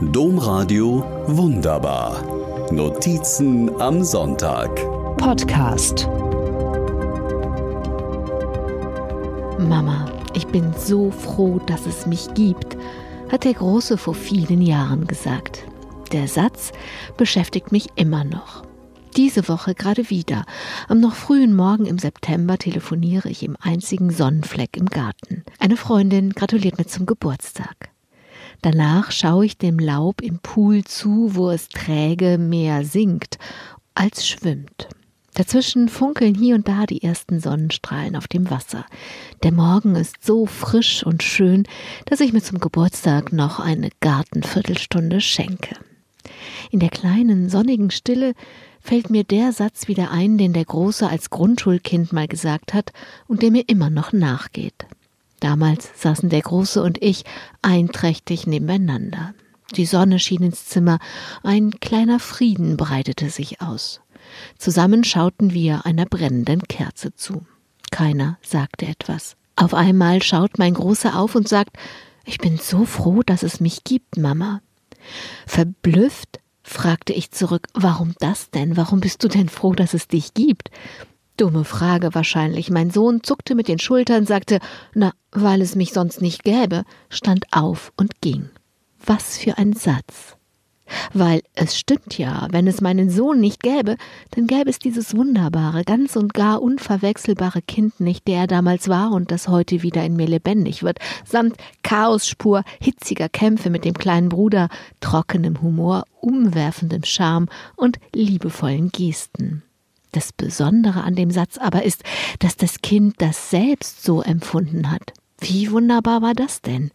Domradio Wunderbar. Notizen am Sonntag. Podcast. Mama, ich bin so froh, dass es mich gibt, hat der Große vor vielen Jahren gesagt. Der Satz beschäftigt mich immer noch. Diese Woche gerade wieder. Am noch frühen Morgen im September telefoniere ich im einzigen Sonnenfleck im Garten. Eine Freundin gratuliert mir zum Geburtstag. Danach schaue ich dem Laub im Pool zu, wo es träge mehr sinkt als schwimmt. Dazwischen funkeln hier und da die ersten Sonnenstrahlen auf dem Wasser. Der Morgen ist so frisch und schön, dass ich mir zum Geburtstag noch eine Gartenviertelstunde schenke. In der kleinen, sonnigen Stille fällt mir der Satz wieder ein, den der Große als Grundschulkind mal gesagt hat und der mir immer noch nachgeht. Damals saßen der Große und ich einträchtig nebeneinander. Die Sonne schien ins Zimmer, ein kleiner Frieden breitete sich aus. Zusammen schauten wir einer brennenden Kerze zu. Keiner sagte etwas. Auf einmal schaut mein Großer auf und sagt, ich bin so froh, dass es mich gibt, Mama. Verblüfft fragte ich zurück, warum das denn? Warum bist du denn froh, dass es dich gibt? Dumme Frage wahrscheinlich. Mein Sohn zuckte mit den Schultern, sagte, na, weil es mich sonst nicht gäbe, stand auf und ging. Was für ein Satz. Weil es stimmt ja, wenn es meinen Sohn nicht gäbe, dann gäbe es dieses wunderbare, ganz und gar unverwechselbare Kind nicht, der er damals war und das heute wieder in mir lebendig wird, samt Chaosspur, hitziger Kämpfe mit dem kleinen Bruder, trockenem Humor, umwerfendem Charme und liebevollen Gesten. Das Besondere an dem Satz aber ist, dass das Kind das selbst so empfunden hat. Wie wunderbar war das denn?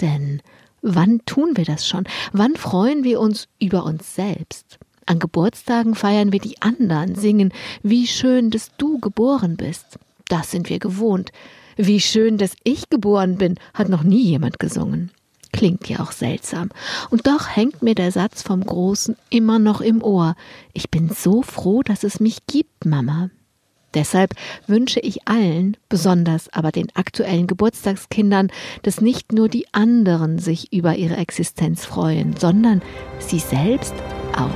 Denn wann tun wir das schon? Wann freuen wir uns über uns selbst? An Geburtstagen feiern wir die anderen, singen, wie schön, dass du geboren bist. Das sind wir gewohnt. Wie schön, dass ich geboren bin, hat noch nie jemand gesungen. Klingt ja auch seltsam. Und doch hängt mir der Satz vom Großen immer noch im Ohr. Ich bin so froh, dass es mich gibt, Mama. Deshalb wünsche ich allen, besonders aber den aktuellen Geburtstagskindern, dass nicht nur die anderen sich über ihre Existenz freuen, sondern sie selbst auch.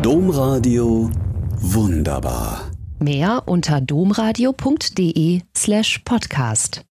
Domradio Wunderbar. Mehr unter domradio.de slash podcast.